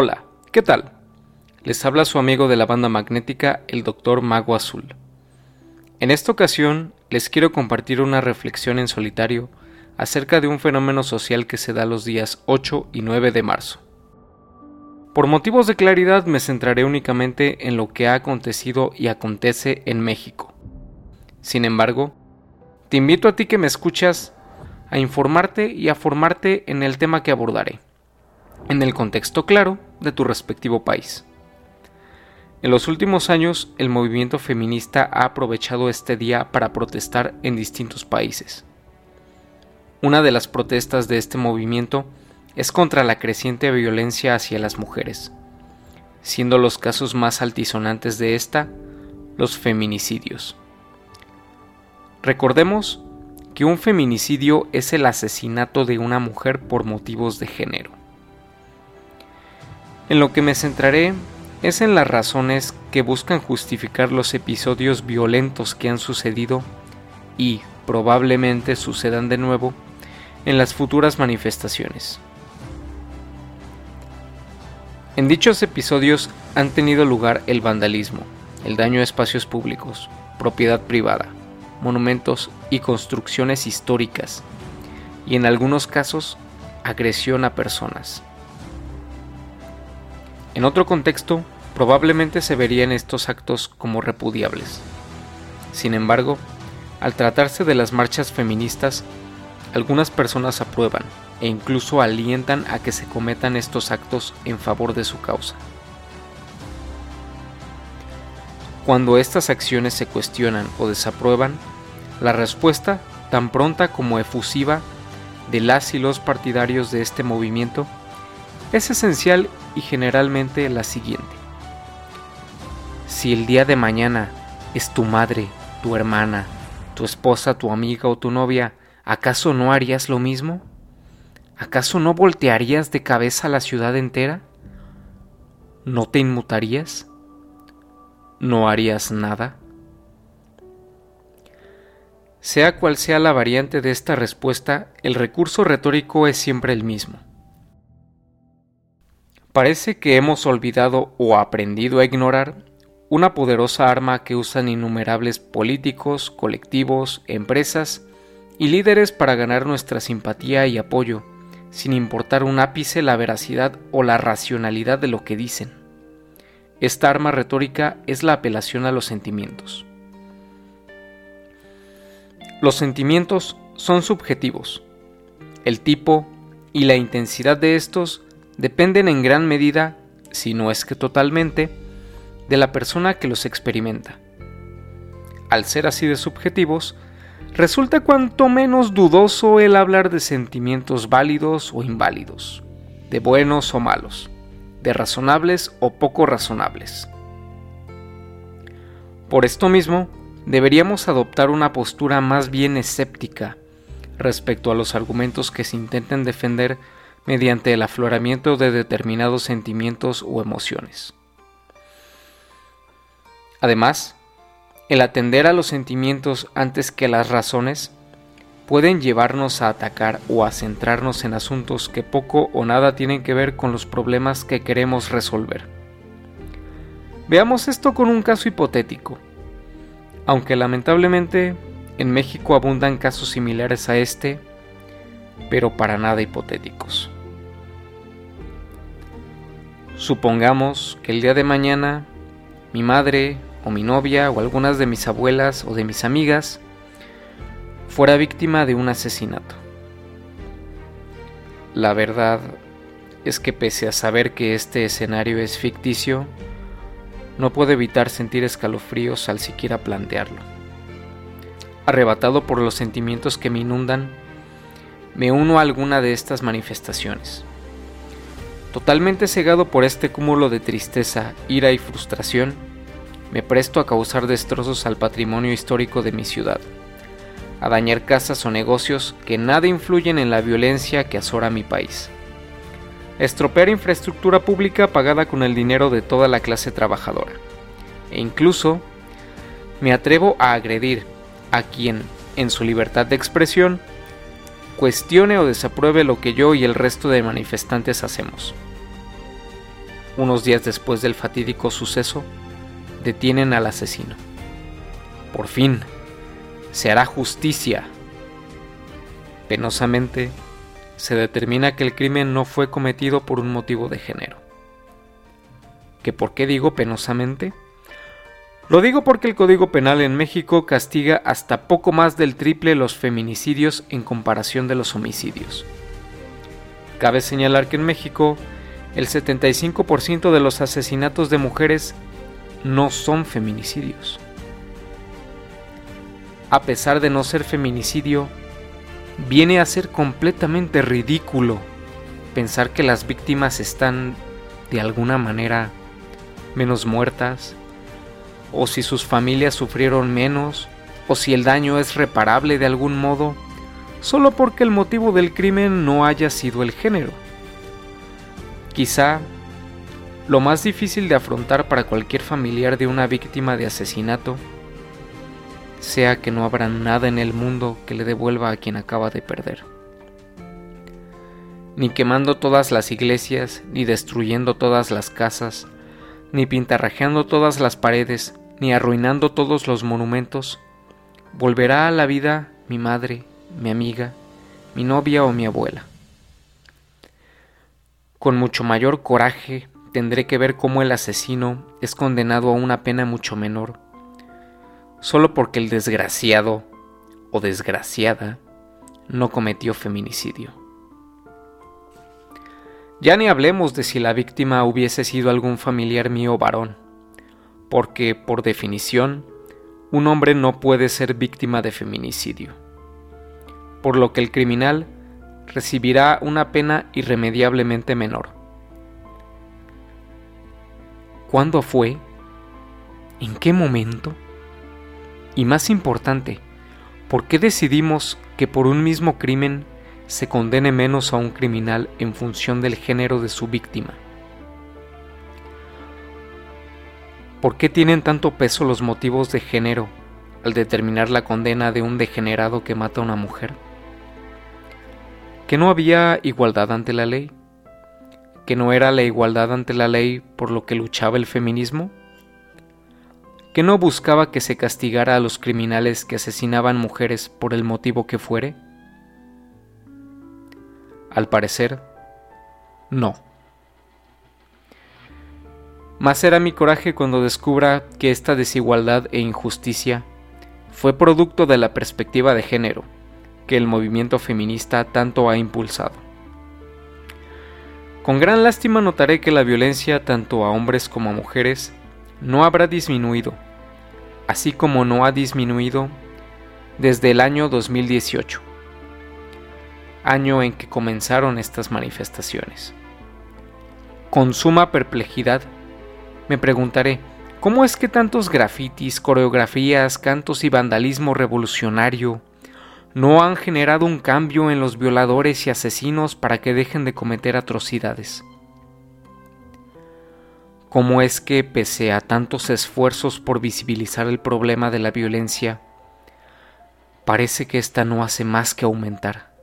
Hola, ¿qué tal? Les habla su amigo de la banda magnética, el Dr. Mago Azul. En esta ocasión les quiero compartir una reflexión en solitario acerca de un fenómeno social que se da los días 8 y 9 de marzo. Por motivos de claridad me centraré únicamente en lo que ha acontecido y acontece en México. Sin embargo, te invito a ti que me escuchas a informarte y a formarte en el tema que abordaré, en el contexto claro de tu respectivo país. En los últimos años, el movimiento feminista ha aprovechado este día para protestar en distintos países. Una de las protestas de este movimiento es contra la creciente violencia hacia las mujeres, siendo los casos más altisonantes de esta los feminicidios. Recordemos que un feminicidio es el asesinato de una mujer por motivos de género. En lo que me centraré es en las razones que buscan justificar los episodios violentos que han sucedido y probablemente sucedan de nuevo en las futuras manifestaciones. En dichos episodios han tenido lugar el vandalismo, el daño a espacios públicos, propiedad privada, monumentos y construcciones históricas, y en algunos casos agresión a personas. En otro contexto, probablemente se verían estos actos como repudiables. Sin embargo, al tratarse de las marchas feministas, algunas personas aprueban e incluso alientan a que se cometan estos actos en favor de su causa. Cuando estas acciones se cuestionan o desaprueban, la respuesta, tan pronta como efusiva, de las y los partidarios de este movimiento es esencial y generalmente la siguiente. Si el día de mañana es tu madre, tu hermana, tu esposa, tu amiga o tu novia, ¿acaso no harías lo mismo? ¿Acaso no voltearías de cabeza la ciudad entera? ¿No te inmutarías? ¿No harías nada? Sea cual sea la variante de esta respuesta, el recurso retórico es siempre el mismo. Parece que hemos olvidado o aprendido a ignorar una poderosa arma que usan innumerables políticos, colectivos, empresas y líderes para ganar nuestra simpatía y apoyo, sin importar un ápice la veracidad o la racionalidad de lo que dicen. Esta arma retórica es la apelación a los sentimientos. Los sentimientos son subjetivos. El tipo y la intensidad de estos dependen en gran medida, si no es que totalmente, de la persona que los experimenta. Al ser así de subjetivos, resulta cuanto menos dudoso el hablar de sentimientos válidos o inválidos, de buenos o malos, de razonables o poco razonables. Por esto mismo, deberíamos adoptar una postura más bien escéptica respecto a los argumentos que se intenten defender mediante el afloramiento de determinados sentimientos o emociones. Además, el atender a los sentimientos antes que las razones pueden llevarnos a atacar o a centrarnos en asuntos que poco o nada tienen que ver con los problemas que queremos resolver. Veamos esto con un caso hipotético. Aunque lamentablemente en México abundan casos similares a este, pero para nada hipotéticos. Supongamos que el día de mañana mi madre o mi novia o algunas de mis abuelas o de mis amigas fuera víctima de un asesinato. La verdad es que pese a saber que este escenario es ficticio, no puedo evitar sentir escalofríos al siquiera plantearlo. Arrebatado por los sentimientos que me inundan, me uno a alguna de estas manifestaciones. Totalmente cegado por este cúmulo de tristeza, ira y frustración, me presto a causar destrozos al patrimonio histórico de mi ciudad, a dañar casas o negocios que nada influyen en la violencia que azora mi país, estropear infraestructura pública pagada con el dinero de toda la clase trabajadora, e incluso me atrevo a agredir a quien, en su libertad de expresión, cuestione o desapruebe lo que yo y el resto de manifestantes hacemos. unos días después del fatídico suceso, detienen al asesino. Por fin, se hará justicia. Penosamente, se determina que el crimen no fue cometido por un motivo de género. ¿Que por qué digo penosamente? Lo digo porque el Código Penal en México castiga hasta poco más del triple los feminicidios en comparación de los homicidios. Cabe señalar que en México el 75% de los asesinatos de mujeres no son feminicidios. A pesar de no ser feminicidio, viene a ser completamente ridículo pensar que las víctimas están de alguna manera menos muertas, o si sus familias sufrieron menos, o si el daño es reparable de algún modo, solo porque el motivo del crimen no haya sido el género. Quizá lo más difícil de afrontar para cualquier familiar de una víctima de asesinato sea que no habrá nada en el mundo que le devuelva a quien acaba de perder. Ni quemando todas las iglesias, ni destruyendo todas las casas, ni pintarrajeando todas las paredes, ni arruinando todos los monumentos, volverá a la vida mi madre, mi amiga, mi novia o mi abuela. Con mucho mayor coraje tendré que ver cómo el asesino es condenado a una pena mucho menor, solo porque el desgraciado o desgraciada no cometió feminicidio. Ya ni hablemos de si la víctima hubiese sido algún familiar mío varón, porque, por definición, un hombre no puede ser víctima de feminicidio, por lo que el criminal recibirá una pena irremediablemente menor. ¿Cuándo fue? ¿En qué momento? Y más importante, ¿por qué decidimos que por un mismo crimen se condene menos a un criminal en función del género de su víctima? ¿Por qué tienen tanto peso los motivos de género al determinar la condena de un degenerado que mata a una mujer? que no había igualdad ante la ley, que no era la igualdad ante la ley por lo que luchaba el feminismo, que no buscaba que se castigara a los criminales que asesinaban mujeres por el motivo que fuere. Al parecer, no. Más será mi coraje cuando descubra que esta desigualdad e injusticia fue producto de la perspectiva de género que el movimiento feminista tanto ha impulsado. Con gran lástima notaré que la violencia tanto a hombres como a mujeres no habrá disminuido, así como no ha disminuido desde el año 2018, año en que comenzaron estas manifestaciones. Con suma perplejidad, me preguntaré, ¿cómo es que tantos grafitis, coreografías, cantos y vandalismo revolucionario no han generado un cambio en los violadores y asesinos para que dejen de cometer atrocidades. ¿Cómo es que, pese a tantos esfuerzos por visibilizar el problema de la violencia, parece que ésta no hace más que aumentar?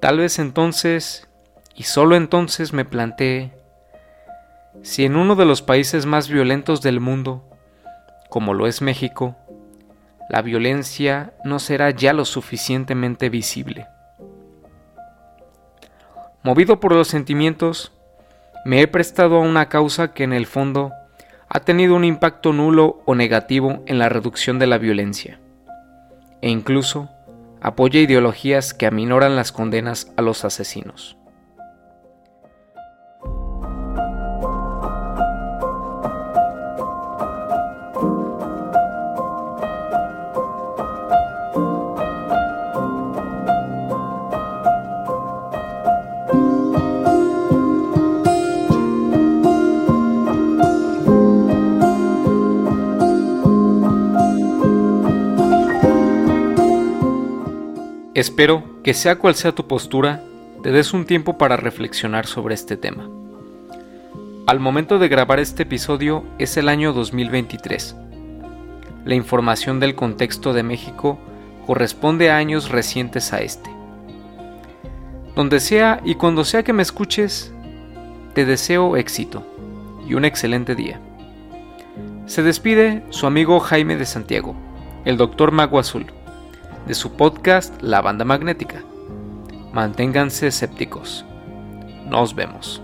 Tal vez entonces, y solo entonces me planteé, si en uno de los países más violentos del mundo, como lo es México, la violencia no será ya lo suficientemente visible. Movido por los sentimientos, me he prestado a una causa que en el fondo ha tenido un impacto nulo o negativo en la reducción de la violencia, e incluso apoya ideologías que aminoran las condenas a los asesinos. Espero que sea cual sea tu postura, te des un tiempo para reflexionar sobre este tema. Al momento de grabar este episodio es el año 2023. La información del contexto de México corresponde a años recientes a este. Donde sea y cuando sea que me escuches, te deseo éxito y un excelente día. Se despide su amigo Jaime de Santiago, el Doctor Mago Azul, de su podcast La Banda Magnética. Manténganse escépticos. Nos vemos.